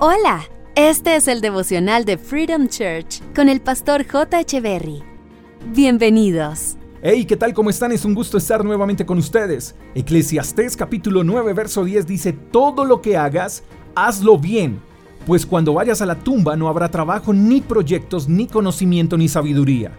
Hola, este es el devocional de Freedom Church con el pastor J. Echeverry. Bienvenidos. Hey, ¿qué tal? ¿Cómo están? Es un gusto estar nuevamente con ustedes. Eclesiastés capítulo 9, verso 10 dice, Todo lo que hagas, hazlo bien, pues cuando vayas a la tumba no habrá trabajo, ni proyectos, ni conocimiento, ni sabiduría.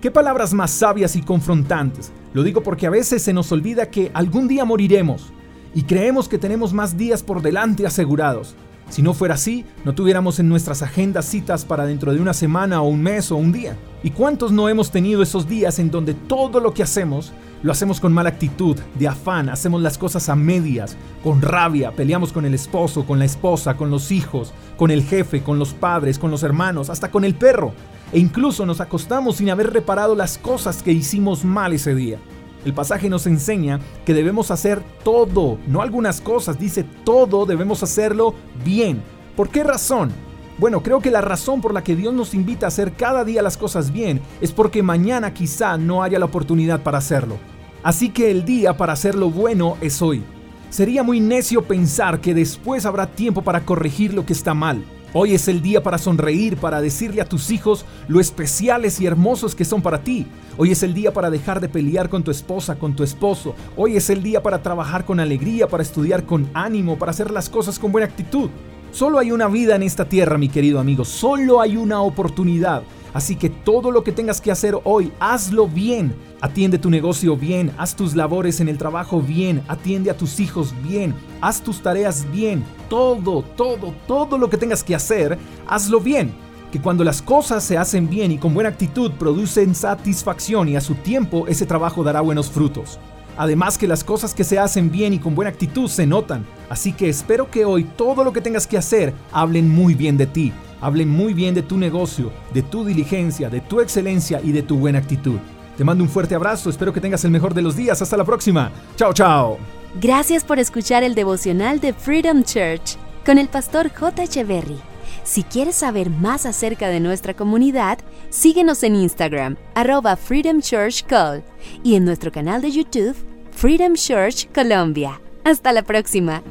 ¿Qué palabras más sabias y confrontantes? Lo digo porque a veces se nos olvida que algún día moriremos y creemos que tenemos más días por delante asegurados. Si no fuera así, no tuviéramos en nuestras agendas citas para dentro de una semana o un mes o un día. ¿Y cuántos no hemos tenido esos días en donde todo lo que hacemos lo hacemos con mala actitud, de afán, hacemos las cosas a medias, con rabia, peleamos con el esposo, con la esposa, con los hijos, con el jefe, con los padres, con los hermanos, hasta con el perro, e incluso nos acostamos sin haber reparado las cosas que hicimos mal ese día? El pasaje nos enseña que debemos hacer todo, no algunas cosas, dice todo debemos hacerlo bien. ¿Por qué razón? Bueno, creo que la razón por la que Dios nos invita a hacer cada día las cosas bien es porque mañana quizá no haya la oportunidad para hacerlo. Así que el día para hacerlo bueno es hoy. Sería muy necio pensar que después habrá tiempo para corregir lo que está mal. Hoy es el día para sonreír, para decirle a tus hijos lo especiales y hermosos que son para ti. Hoy es el día para dejar de pelear con tu esposa, con tu esposo. Hoy es el día para trabajar con alegría, para estudiar con ánimo, para hacer las cosas con buena actitud. Solo hay una vida en esta tierra, mi querido amigo. Solo hay una oportunidad. Así que todo lo que tengas que hacer hoy, hazlo bien. Atiende tu negocio bien, haz tus labores en el trabajo bien, atiende a tus hijos bien, haz tus tareas bien. Todo, todo, todo lo que tengas que hacer, hazlo bien. Que cuando las cosas se hacen bien y con buena actitud producen satisfacción y a su tiempo ese trabajo dará buenos frutos. Además que las cosas que se hacen bien y con buena actitud se notan. Así que espero que hoy todo lo que tengas que hacer hablen muy bien de ti hablen muy bien de tu negocio, de tu diligencia, de tu excelencia y de tu buena actitud. Te mando un fuerte abrazo, espero que tengas el mejor de los días. Hasta la próxima. Chao, chao. Gracias por escuchar el devocional de Freedom Church con el pastor J. Echeverry. Si quieres saber más acerca de nuestra comunidad, síguenos en Instagram, arroba Freedom Church Call, y en nuestro canal de YouTube, Freedom Church Colombia. Hasta la próxima.